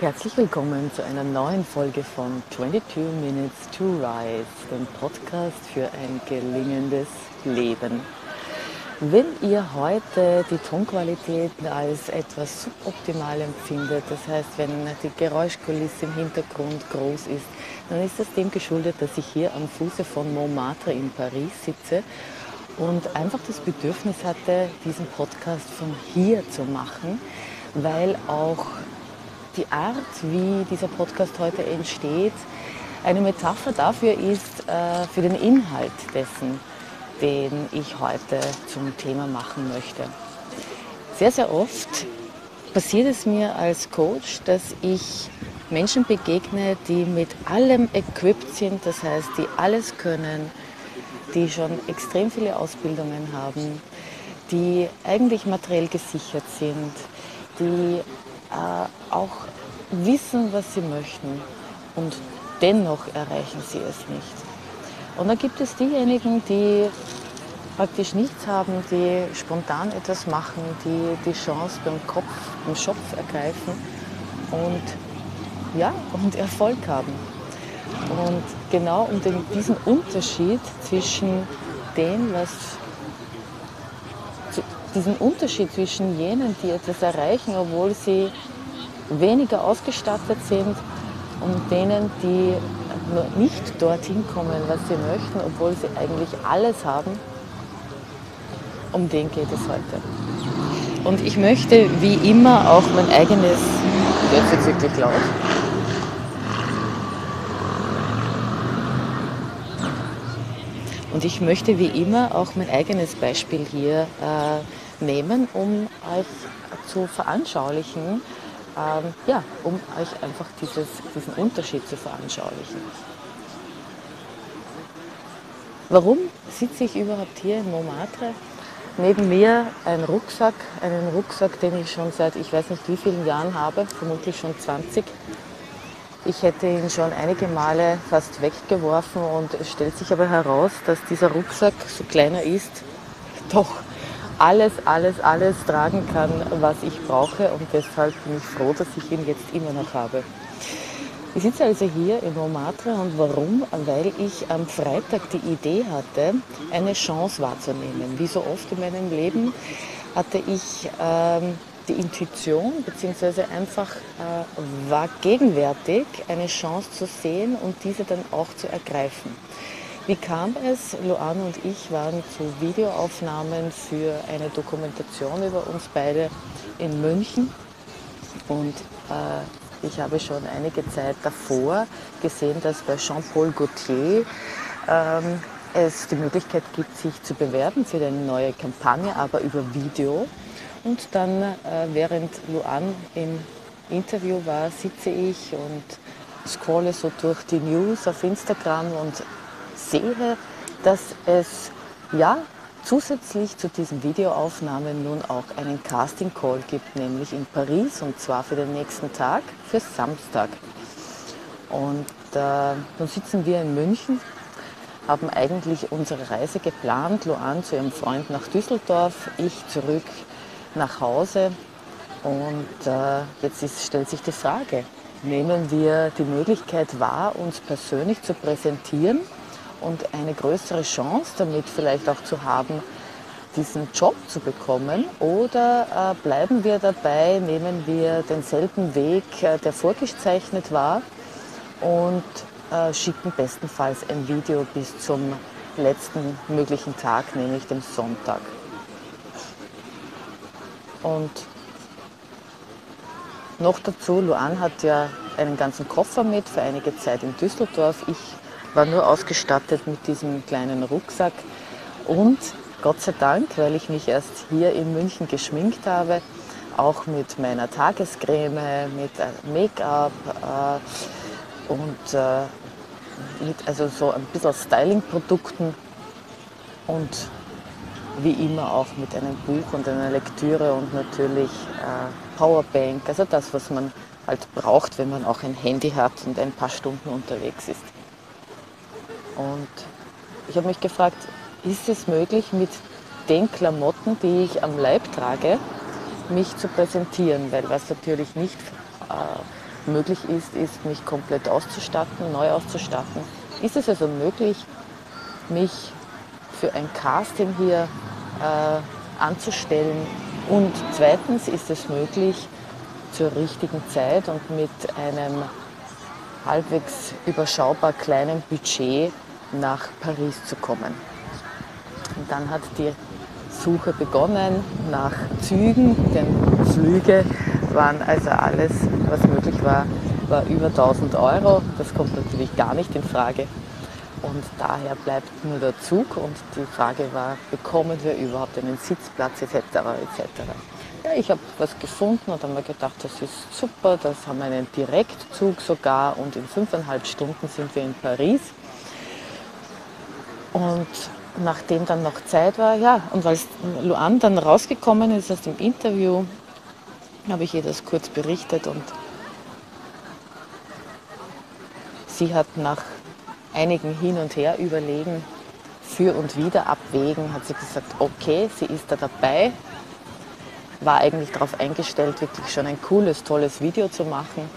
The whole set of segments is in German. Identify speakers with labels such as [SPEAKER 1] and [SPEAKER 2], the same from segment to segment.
[SPEAKER 1] Herzlich willkommen zu einer neuen Folge von 22 Minutes to Rise, dem Podcast für ein gelingendes Leben. Wenn ihr heute die Tonqualität als etwas suboptimal empfindet, das heißt, wenn die Geräuschkulisse im Hintergrund groß ist, dann ist das dem geschuldet, dass ich hier am Fuße von Montmartre in Paris sitze und einfach das Bedürfnis hatte, diesen Podcast von hier zu machen, weil auch die Art, wie dieser Podcast heute entsteht, eine Metapher dafür ist, äh, für den Inhalt dessen, den ich heute zum Thema machen möchte. Sehr, sehr oft passiert es mir als Coach, dass ich Menschen begegne, die mit allem equipped sind, das heißt, die alles können, die schon extrem viele Ausbildungen haben, die eigentlich materiell gesichert sind, die äh, auch wissen, was sie möchten und dennoch erreichen sie es nicht. Und dann gibt es diejenigen, die praktisch nichts haben, die spontan etwas machen, die die Chance beim Kopf, beim Schopf ergreifen und ja, und Erfolg haben. Und genau um den, diesen Unterschied zwischen dem, was diesen Unterschied zwischen jenen, die etwas erreichen, obwohl sie weniger ausgestattet sind, und denen, die nicht dorthin kommen, was sie möchten, obwohl sie eigentlich alles haben, um den geht es heute. Und ich möchte wie immer auch mein eigenes, jetzt wird wirklich laut, Und ich möchte wie immer auch mein eigenes Beispiel hier äh, nehmen, um euch zu veranschaulichen, ähm, ja, um euch einfach dieses, diesen Unterschied zu veranschaulichen. Warum sitze ich überhaupt hier in Montmartre? Neben mir ein Rucksack, einen Rucksack, den ich schon seit ich weiß nicht wie vielen Jahren habe, vermutlich schon 20. Ich hätte ihn schon einige Male fast weggeworfen und es stellt sich aber heraus, dass dieser Rucksack, so kleiner ist, doch alles, alles, alles tragen kann, was ich brauche und deshalb bin ich froh, dass ich ihn jetzt immer noch habe. Ich sitze also hier in Montmartre und warum? Weil ich am Freitag die Idee hatte, eine Chance wahrzunehmen. Wie so oft in meinem Leben hatte ich ähm, die Intuition bzw. einfach äh, war gegenwärtig eine Chance zu sehen und diese dann auch zu ergreifen. Wie kam es? Luan und ich waren zu Videoaufnahmen für eine Dokumentation über uns beide in München und äh, ich habe schon einige Zeit davor gesehen, dass bei Jean-Paul Gaultier ähm, es die Möglichkeit gibt, sich zu bewerben für eine neue Kampagne, aber über Video. Und dann, äh, während Luan im Interview war, sitze ich und scrolle so durch die News auf Instagram und sehe, dass es ja zusätzlich zu diesen Videoaufnahmen nun auch einen Casting Call gibt, nämlich in Paris und zwar für den nächsten Tag, für Samstag. Und äh, nun sitzen wir in München, haben eigentlich unsere Reise geplant, Luan zu ihrem Freund nach Düsseldorf, ich zurück nach Hause. Und äh, jetzt ist, stellt sich die Frage, nehmen wir die Möglichkeit wahr, uns persönlich zu präsentieren und eine größere Chance damit vielleicht auch zu haben, diesen Job zu bekommen? Oder äh, bleiben wir dabei, nehmen wir denselben Weg, äh, der vorgezeichnet war und äh, schicken bestenfalls ein Video bis zum letzten möglichen Tag, nämlich dem Sonntag? Und noch dazu, Luan hat ja einen ganzen Koffer mit für einige Zeit in Düsseldorf. Ich war nur ausgestattet mit diesem kleinen Rucksack und Gott sei Dank, weil ich mich erst hier in München geschminkt habe, auch mit meiner Tagescreme, mit Make-up äh, und äh, mit also so ein bisschen Styling-Produkten und wie immer auch mit einem Buch und einer Lektüre und natürlich äh, Powerbank, also das, was man halt braucht, wenn man auch ein Handy hat und ein paar Stunden unterwegs ist. Und ich habe mich gefragt, ist es möglich, mit den Klamotten, die ich am Leib trage, mich zu präsentieren? Weil was natürlich nicht äh, möglich ist, ist, mich komplett auszustatten, neu auszustatten. Ist es also möglich, mich für ein Casting hier äh, anzustellen? Und zweitens ist es möglich, zur richtigen Zeit und mit einem halbwegs überschaubar kleinen Budget nach Paris zu kommen. Und dann hat die Suche begonnen nach Zügen, denn Flüge waren also alles, was möglich war, war über 1000 Euro. Das kommt natürlich gar nicht in Frage. Und daher bleibt nur der Zug und die Frage war, bekommen wir überhaupt einen Sitzplatz etc. etc. Ja, ich habe was gefunden und habe mir gedacht, das ist super, das haben wir einen Direktzug sogar und in fünfeinhalb Stunden sind wir in Paris. Und nachdem dann noch Zeit war, ja, und weil Luan dann rausgekommen ist aus dem Interview, habe ich ihr das kurz berichtet und sie hat nach einigen Hin und Her überlegen, für und wieder abwägen, hat sie gesagt, okay, sie ist da dabei, war eigentlich darauf eingestellt, wirklich schon ein cooles, tolles Video zu machen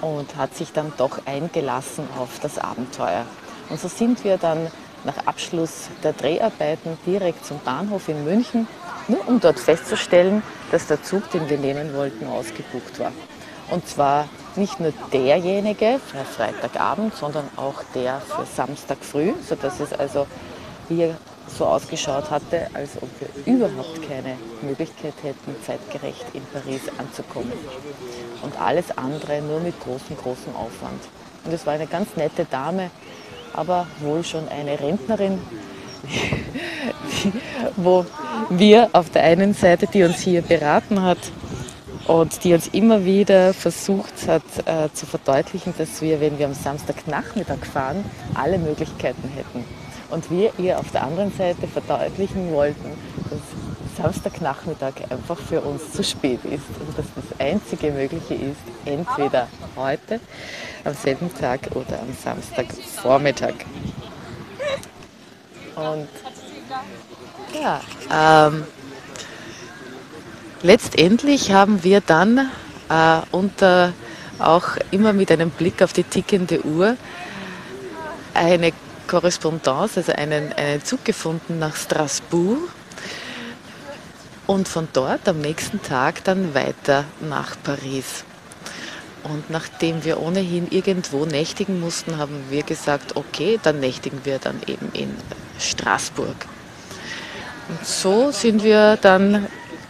[SPEAKER 1] und hat sich dann doch eingelassen auf das Abenteuer. Und so sind wir dann nach Abschluss der Dreharbeiten direkt zum Bahnhof in München, nur um dort festzustellen, dass der Zug, den wir nehmen wollten, ausgebucht war. Und zwar nicht nur derjenige für Freitagabend, sondern auch der für Samstag früh, sodass es also hier so ausgeschaut hatte, als ob wir überhaupt keine Möglichkeit hätten, zeitgerecht in Paris anzukommen. Und alles andere nur mit großem, großem Aufwand. Und es war eine ganz nette Dame, aber wohl schon eine Rentnerin, wo wir auf der einen Seite, die uns hier beraten hat und die uns immer wieder versucht hat äh, zu verdeutlichen, dass wir, wenn wir am Samstagnachmittag fahren, alle Möglichkeiten hätten. Und wir ihr auf der anderen Seite verdeutlichen wollten, dass Samstagnachmittag einfach für uns zu spät ist und dass das einzige Mögliche ist, entweder heute, am selben Tag oder am Samstagvormittag. Und ja, ähm, letztendlich haben wir dann äh, unter auch immer mit einem Blick auf die tickende Uhr eine Korrespondenz, also einen, einen Zug gefunden nach Straßburg und von dort am nächsten Tag dann weiter nach Paris. Und nachdem wir ohnehin irgendwo nächtigen mussten, haben wir gesagt, okay, dann nächtigen wir dann eben in Straßburg. Und so sind wir dann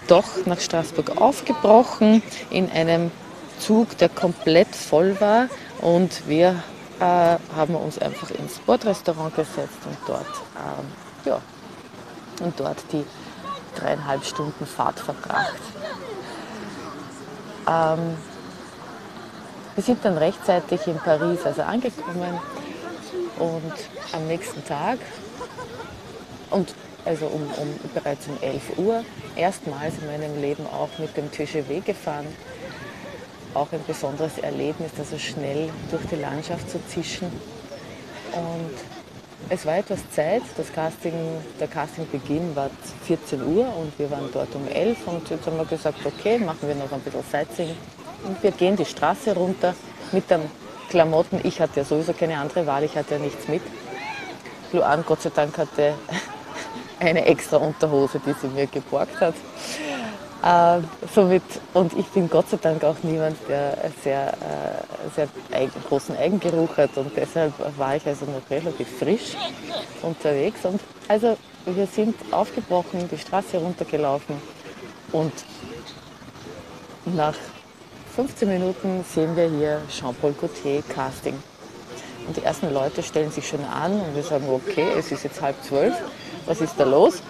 [SPEAKER 1] doch nach Straßburg aufgebrochen in einem Zug, der komplett voll war und wir äh, haben uns einfach ins Bordrestaurant gesetzt und dort, ähm, ja, und dort die dreieinhalb Stunden Fahrt verbracht. Ähm, wir sind dann rechtzeitig in Paris also angekommen und am nächsten Tag und also um, um, bereits um 11 Uhr erstmals in meinem Leben auch mit dem TGV gefahren. Auch ein besonderes Erlebnis, also schnell durch die Landschaft zu zischen. Und es war etwas Zeit, das Casting, der Castingbeginn war 14 Uhr und wir waren dort um 11 und jetzt haben wir gesagt, okay, machen wir noch ein bisschen Sightseeing. Und wir gehen die Straße runter mit den Klamotten. Ich hatte ja sowieso keine andere Wahl, ich hatte ja nichts mit. Luan, Gott sei Dank, hatte eine extra Unterhose, die sie mir geborgt hat. Äh, somit, und ich bin Gott sei Dank auch niemand, der sehr, äh, sehr eigen, großen Eigengeruch hat und deshalb war ich also noch relativ frisch unterwegs. Und also wir sind aufgebrochen, die Straße runtergelaufen und nach 15 Minuten sehen wir hier Jean-Paul Gaultier Casting. Und die ersten Leute stellen sich schon an und wir sagen, okay, es ist jetzt halb zwölf, was ist da los?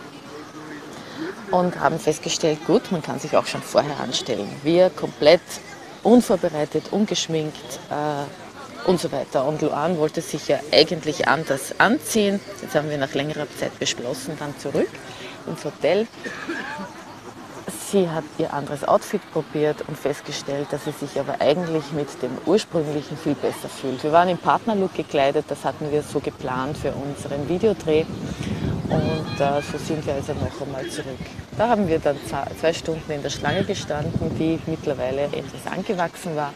[SPEAKER 1] Und haben festgestellt, gut, man kann sich auch schon vorher anstellen. Wir komplett unvorbereitet, ungeschminkt äh, und so weiter. Und Luan wollte sich ja eigentlich anders anziehen. Jetzt haben wir nach längerer Zeit beschlossen, dann zurück ins Hotel. Sie hat ihr anderes Outfit probiert und festgestellt, dass sie sich aber eigentlich mit dem ursprünglichen viel besser fühlt. Wir waren im Partnerlook gekleidet, das hatten wir so geplant für unseren Videodreh. Und äh, so sind wir also noch einmal zurück. Da haben wir dann zwei Stunden in der Schlange gestanden, die mittlerweile etwas angewachsen war.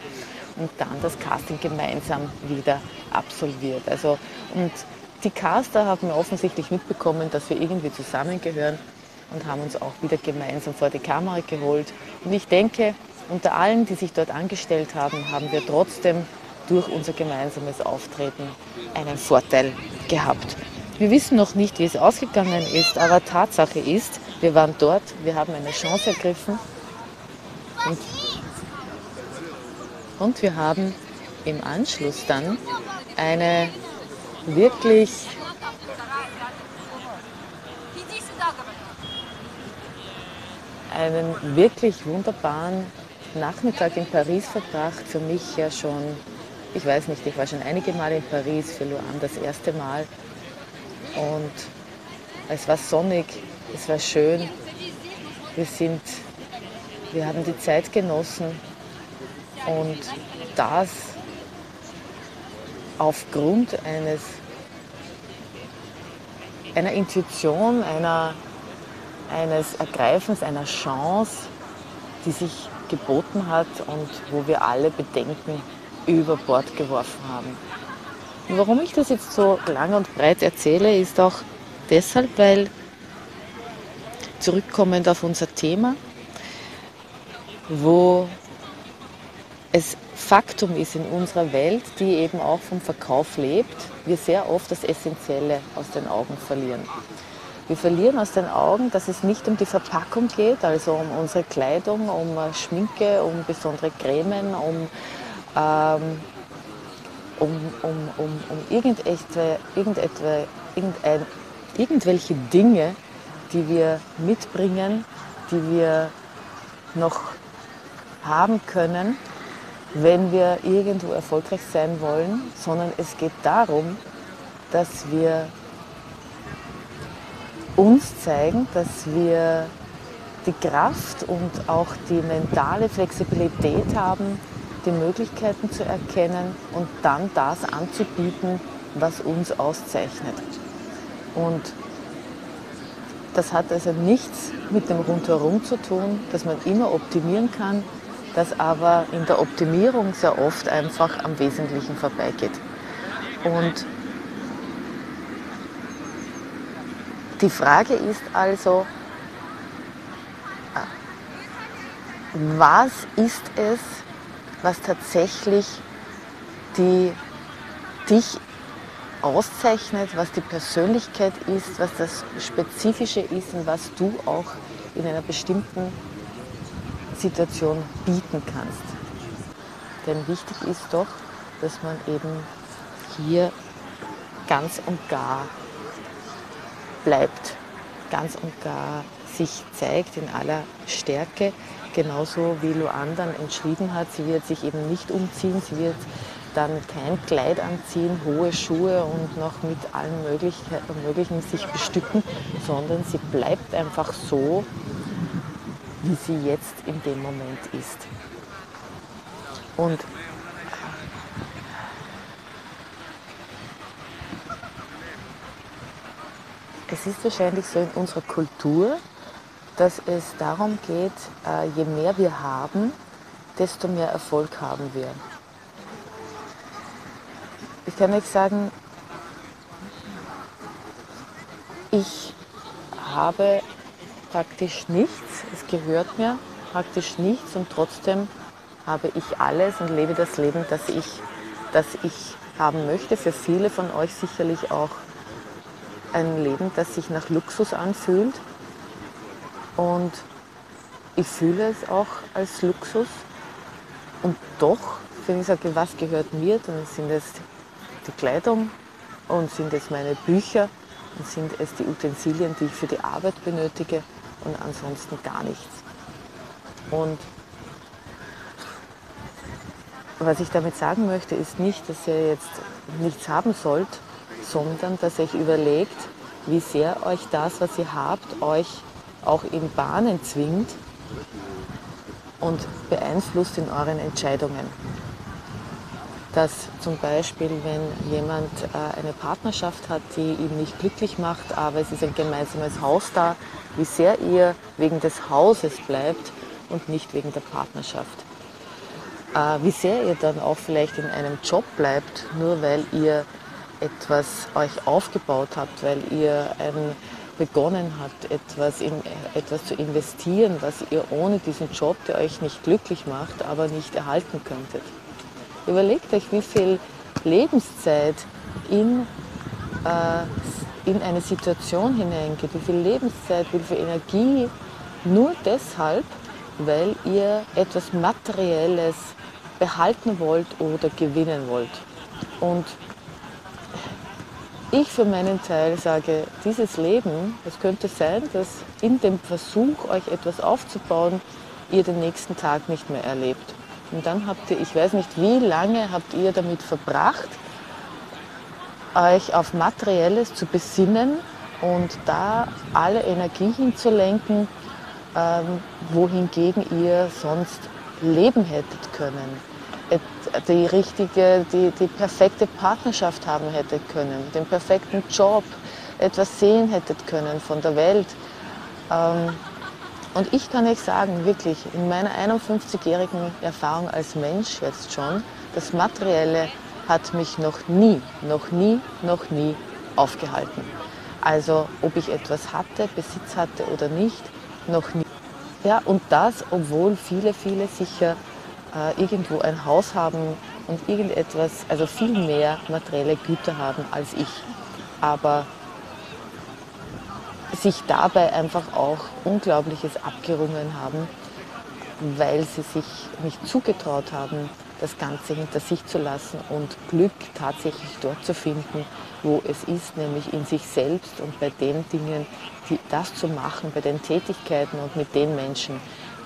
[SPEAKER 1] und dann das Casting gemeinsam wieder absolviert. Also, und die Caster haben offensichtlich mitbekommen, dass wir irgendwie zusammengehören und haben uns auch wieder gemeinsam vor die Kamera geholt. Und ich denke, unter allen, die sich dort angestellt haben, haben wir trotzdem durch unser gemeinsames Auftreten einen Vorteil gehabt. Wir wissen noch nicht, wie es ausgegangen ist, aber Tatsache ist, wir waren dort, wir haben eine Chance ergriffen und, und wir haben im Anschluss dann eine wirklich einen wirklich wunderbaren Nachmittag in Paris verbracht. Für mich ja schon, ich weiß nicht, ich war schon einige Mal in Paris, für Luan das erste Mal. Und es war sonnig, es war schön. Wir sind, wir haben die Zeit genossen und das aufgrund eines, einer Intuition, einer, eines Ergreifens, einer Chance, die sich geboten hat und wo wir alle Bedenken über Bord geworfen haben. Warum ich das jetzt so lang und breit erzähle, ist auch deshalb, weil zurückkommend auf unser Thema, wo es Faktum ist in unserer Welt, die eben auch vom Verkauf lebt, wir sehr oft das Essentielle aus den Augen verlieren. Wir verlieren aus den Augen, dass es nicht um die Verpackung geht, also um unsere Kleidung, um Schminke, um besondere Cremen, um, ähm, um, um, um, um irgendetwa, irgendetwa, irgendein, irgendwelche Dinge, die wir mitbringen, die wir noch haben können, wenn wir irgendwo erfolgreich sein wollen, sondern es geht darum, dass wir uns zeigen, dass wir die Kraft und auch die mentale Flexibilität haben, die Möglichkeiten zu erkennen und dann das anzubieten, was uns auszeichnet. Und das hat also nichts mit dem Rundherum zu tun, dass man immer optimieren kann, das aber in der Optimierung sehr oft einfach am Wesentlichen vorbeigeht. Und Die Frage ist also, was ist es, was tatsächlich die, dich auszeichnet, was die Persönlichkeit ist, was das Spezifische ist und was du auch in einer bestimmten Situation bieten kannst. Denn wichtig ist doch, dass man eben hier ganz und gar bleibt, ganz und gar sich zeigt in aller Stärke, genauso wie Luan dann entschieden hat, sie wird sich eben nicht umziehen, sie wird dann kein Kleid anziehen, hohe Schuhe und noch mit allen Möglichen sich bestücken, sondern sie bleibt einfach so, wie sie jetzt in dem Moment ist. Und Es ist wahrscheinlich so in unserer Kultur, dass es darum geht, äh, je mehr wir haben, desto mehr Erfolg haben wir. Ich kann euch sagen, ich habe praktisch nichts, es gehört mir praktisch nichts und trotzdem habe ich alles und lebe das Leben, das ich, das ich haben möchte. Für viele von euch sicherlich auch ein Leben, das sich nach Luxus anfühlt. Und ich fühle es auch als Luxus. Und doch, wenn ich sage, was gehört mir, dann sind es die Kleidung und sind es meine Bücher und sind es die Utensilien, die ich für die Arbeit benötige und ansonsten gar nichts. Und was ich damit sagen möchte, ist nicht, dass ihr jetzt nichts haben sollt, sondern dass ihr euch überlegt, wie sehr euch das, was ihr habt, euch auch in Bahnen zwingt und beeinflusst in euren Entscheidungen. Dass zum Beispiel, wenn jemand äh, eine Partnerschaft hat, die ihn nicht glücklich macht, aber es ist ein gemeinsames Haus da, wie sehr ihr wegen des Hauses bleibt und nicht wegen der Partnerschaft. äh, wie sehr ihr dann auch vielleicht in einem Job bleibt, nur weil ihr etwas euch aufgebaut habt, weil ihr ein, begonnen habt, etwas, in, etwas zu investieren, was ihr ohne diesen Job, der euch nicht glücklich macht, aber nicht erhalten könntet. Überlegt euch, wie viel Lebenszeit in, äh, in eine Situation hineingeht, wie viel Lebenszeit, wie viel Energie, nur deshalb, weil ihr etwas Materielles behalten wollt oder gewinnen wollt. Und ich für meinen Teil sage, dieses Leben, es könnte sein, dass in dem Versuch, euch etwas aufzubauen, ihr den nächsten Tag nicht mehr erlebt. Und dann habt ihr, ich weiß nicht, wie lange habt ihr damit verbracht, euch auf Materielles zu besinnen und da alle Energie hinzulenken, ähm, wohingegen ihr sonst leben hättet können die richtige, die, die perfekte Partnerschaft haben hätte können, den perfekten Job, etwas sehen hättet können von der Welt. Ähm, und ich kann euch sagen, wirklich, in meiner 51-jährigen Erfahrung als Mensch jetzt schon, das Materielle hat mich noch nie, noch nie, noch nie aufgehalten. Also ob ich etwas hatte, Besitz hatte oder nicht, noch nie. Ja, und das, obwohl viele, viele sicher äh, irgendwo ein Haus haben und irgendetwas, also viel mehr materielle Güter haben als ich. Aber sich dabei einfach auch Unglaubliches abgerungen haben, weil sie sich nicht zugetraut haben, das Ganze hinter sich zu lassen und Glück tatsächlich dort zu finden, wo es ist, nämlich in sich selbst und bei den Dingen, die das zu machen, bei den Tätigkeiten und mit den Menschen,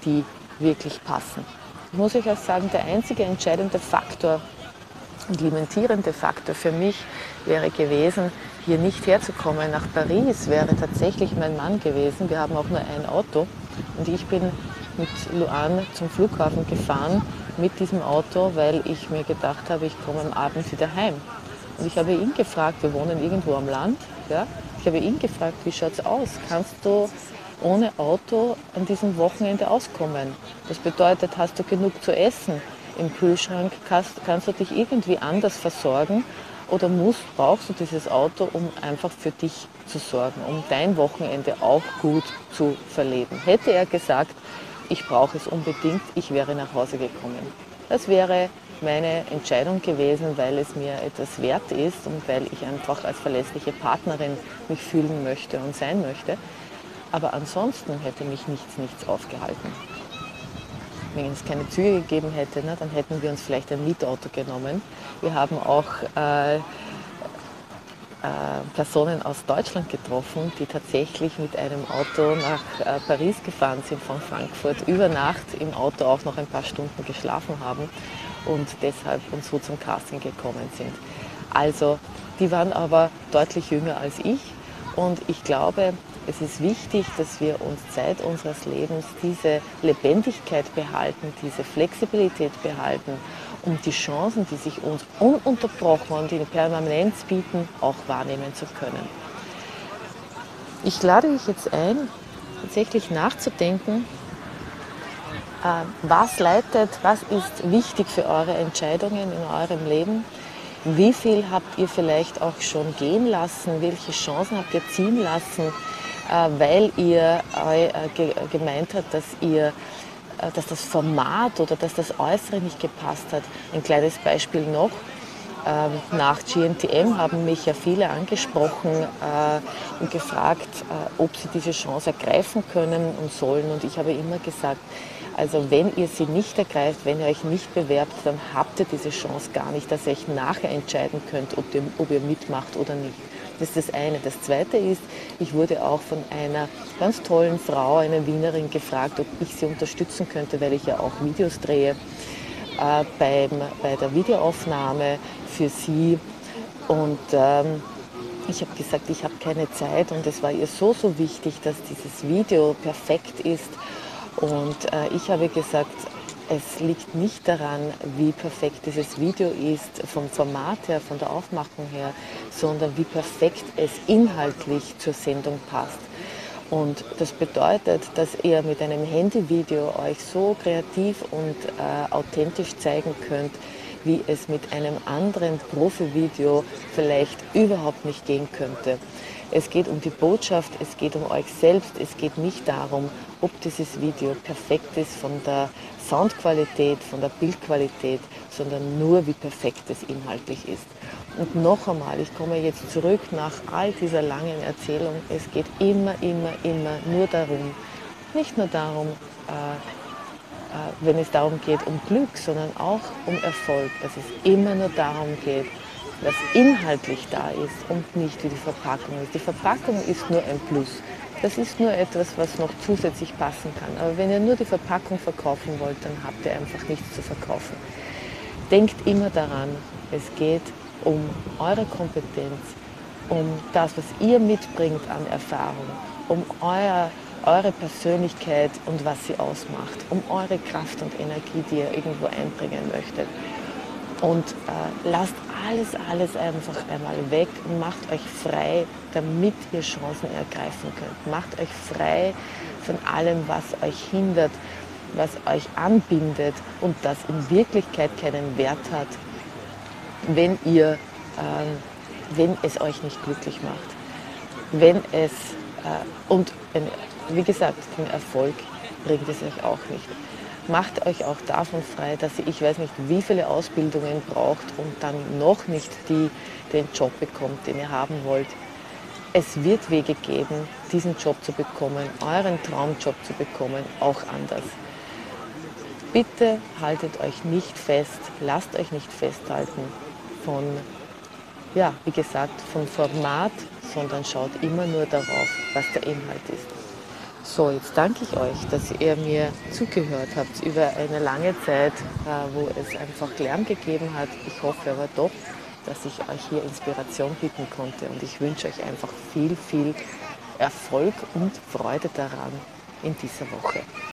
[SPEAKER 1] die wirklich passen muss ich auch sagen, der einzige entscheidende Faktor und limitierende Faktor für mich wäre gewesen, hier nicht herzukommen. Nach Paris wäre tatsächlich mein Mann gewesen. Wir haben auch nur ein Auto und ich bin mit Luan zum Flughafen gefahren mit diesem Auto, weil ich mir gedacht habe, ich komme am Abend wieder heim. Und ich habe ihn gefragt, wir wohnen irgendwo am Land, ja? ich habe ihn gefragt, wie schaut es aus? Kannst du ohne Auto an diesem Wochenende auskommen. Das bedeutet, hast du genug zu essen im Kühlschrank, kannst, kannst du dich irgendwie anders versorgen oder musst, brauchst du dieses Auto, um einfach für dich zu sorgen, um dein Wochenende auch gut zu verleben. Hätte er gesagt, ich brauche es unbedingt, ich wäre nach Hause gekommen. Das wäre meine Entscheidung gewesen, weil es mir etwas wert ist und weil ich einfach als verlässliche Partnerin mich fühlen möchte und sein möchte. Aber ansonsten hätte mich nichts, nichts aufgehalten. Wenn es keine Züge gegeben hätte, ne, dann hätten wir uns vielleicht ein Mietauto genommen. Wir haben auch äh, äh, Personen aus Deutschland getroffen, die tatsächlich mit einem Auto nach äh, Paris gefahren sind von Frankfurt, über Nacht im Auto auch noch ein paar Stunden geschlafen haben und deshalb uns so zum Casting gekommen sind. Also die waren aber deutlich jünger als ich und ich glaube, es ist wichtig, dass wir uns Zeit unseres Lebens diese Lebendigkeit behalten, diese Flexibilität behalten, um die Chancen, die sich uns ununterbrochen und in Permanenz bieten, auch wahrnehmen zu können. Ich lade dich jetzt ein, tatsächlich nachzudenken, äh, was leitet, was ist wichtig für eure Entscheidungen in eurem Leben, wie viel habt ihr vielleicht auch schon gehen lassen, welche Chancen habt ihr ziehen lassen, weil ihr äh, gemeint habt, dass ihr äh, dass das Format oder dass das Äußere nicht gepasst hat. Ein kleines Beispiel noch. Ähm, nach GNTM haben mich ja viele angesprochen und gefragt, ob sie diese Chance ergreifen können und sollen. Und ich habe immer gesagt, also wenn ihr sie nicht ergreift, wenn ihr euch nicht bewerbt, dann habt ihr diese Chance gar nicht, dass ihr euch nachher entscheiden könnt, ob ihr mitmacht oder nicht. Das ist das eine. Das zweite ist, ich wurde auch von einer ganz tollen Frau, einer Wienerin, gefragt, ob ich sie unterstützen könnte, weil ich ja auch Videos drehe, äh, beim, bei der Videoaufnahme für sie. Und ähm, ich habe gesagt, ich habe keine Zeit und es war ihr so, so wichtig, dass dieses Video perfekt ist. Und äh, ich habe gesagt, es liegt nicht daran, wie perfekt dieses Video ist, vom Format her, von der Aufmachung her, sondern wie perfekt es inhaltlich zur Sendung passt. Und das bedeutet, dass ihr mit einem Handyvideo euch so kreativ und äh, authentisch zeigen könnt, wie es mit einem anderen Profi-Video vielleicht überhaupt nicht gehen könnte. Es geht um die Botschaft, es geht um euch selbst, es geht nicht darum, ob dieses Video perfekt ist von der Soundqualität, von der Bildqualität, sondern nur wie perfekt es inhaltlich ist. Und noch einmal, ich komme jetzt zurück nach all dieser langen Erzählung, es geht immer, immer, immer nur darum, nicht nur darum, äh, äh, wenn es darum geht, um Glück, sondern auch um Erfolg, dass es immer nur darum geht, was inhaltlich da ist und nicht wie die Verpackung ist. Die Verpackung ist nur ein Plus. Das ist nur etwas, was noch zusätzlich passen kann. Aber wenn ihr nur die Verpackung verkaufen wollt, dann habt ihr einfach nichts zu verkaufen. Denkt immer daran, es geht um eure Kompetenz, um das, was ihr mitbringt an Erfahrung, um euer eure Persönlichkeit und was sie ausmacht, um eure Kraft und Energie, die ihr irgendwo einbringen möchtet. Und äh, lasst alles, alles einfach einmal weg und macht euch frei, damit ihr Chancen ergreifen könnt. Macht euch frei von allem, was euch hindert, was euch anbindet und das in Wirklichkeit keinen Wert hat, wenn ihr, äh, wenn es euch nicht glücklich macht. Wenn es, äh, und wie gesagt, den Erfolg bringt es euch auch nicht. Macht euch auch davon frei, dass ihr, ich weiß nicht, wie viele Ausbildungen braucht und dann noch nicht die, den Job bekommt, den ihr haben wollt. Es wird Wege geben, diesen Job zu bekommen, euren Traumjob zu bekommen, auch anders. Bitte haltet euch nicht fest, lasst euch nicht festhalten von, ja, wie gesagt, vom Format, sondern schaut immer nur darauf, was der Inhalt ist. So, jetzt danke ich euch, dass ihr mir zugehört habt über eine lange Zeit, äh, wo es einfach Lärm gegeben hat. Ich hoffe aber doch, dass ich euch hier Inspiration bieten konnte und ich wünsche euch einfach viel, viel Erfolg und Freude daran in dieser Woche.